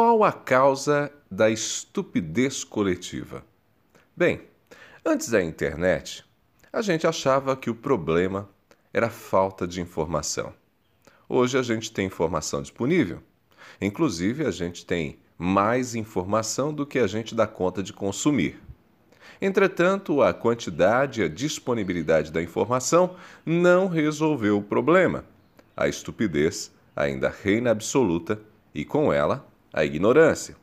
Qual a causa da estupidez coletiva? Bem, antes da internet, a gente achava que o problema era falta de informação. Hoje a gente tem informação disponível. Inclusive, a gente tem mais informação do que a gente dá conta de consumir. Entretanto, a quantidade e a disponibilidade da informação não resolveu o problema. A estupidez ainda reina absoluta e, com ela, a ignorância.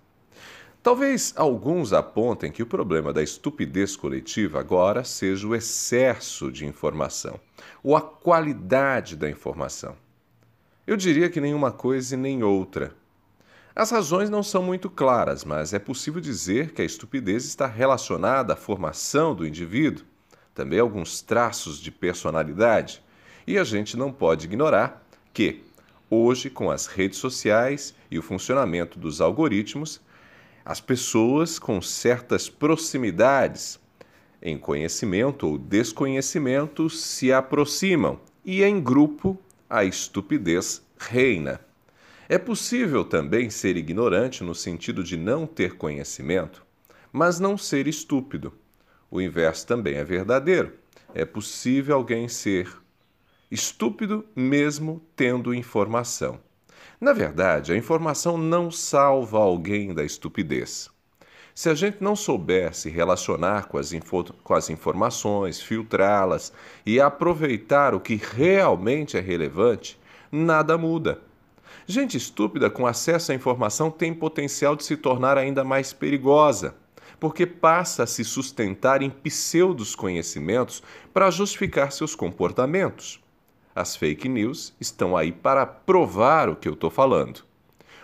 Talvez alguns apontem que o problema da estupidez coletiva agora seja o excesso de informação ou a qualidade da informação. Eu diria que nenhuma coisa e nem outra. As razões não são muito claras, mas é possível dizer que a estupidez está relacionada à formação do indivíduo, também alguns traços de personalidade, e a gente não pode ignorar que, hoje, com as redes sociais e o funcionamento dos algoritmos, as pessoas com certas proximidades em conhecimento ou desconhecimento se aproximam e, em grupo, a estupidez reina. É possível também ser ignorante no sentido de não ter conhecimento, mas não ser estúpido. O inverso também é verdadeiro. É possível alguém ser estúpido mesmo tendo informação. Na verdade, a informação não salva alguém da estupidez. Se a gente não souber se relacionar com as, com as informações, filtrá-las e aproveitar o que realmente é relevante, nada muda. Gente estúpida com acesso à informação tem potencial de se tornar ainda mais perigosa, porque passa a se sustentar em pseudos conhecimentos para justificar seus comportamentos. As fake news estão aí para provar o que eu estou falando.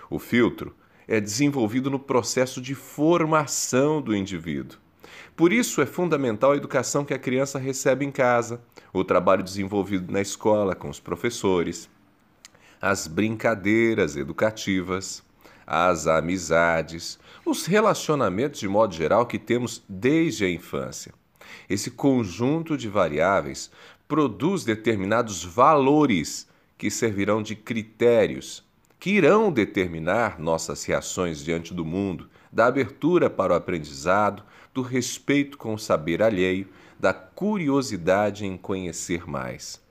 O filtro é desenvolvido no processo de formação do indivíduo. Por isso é fundamental a educação que a criança recebe em casa, o trabalho desenvolvido na escola com os professores, as brincadeiras educativas, as amizades, os relacionamentos de modo geral que temos desde a infância. Esse conjunto de variáveis produz determinados valores que servirão de critérios que irão determinar nossas reações diante do mundo, da abertura para o aprendizado, do respeito com o saber alheio, da curiosidade em conhecer mais.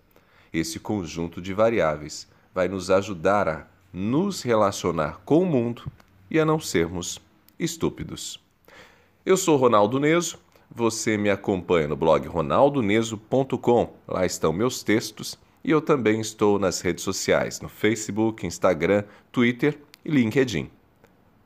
Esse conjunto de variáveis vai nos ajudar a nos relacionar com o mundo e a não sermos estúpidos. Eu sou Ronaldo Neso, você me acompanha no blog ronaldoneso.com. Lá estão meus textos e eu também estou nas redes sociais, no Facebook, Instagram, Twitter e LinkedIn.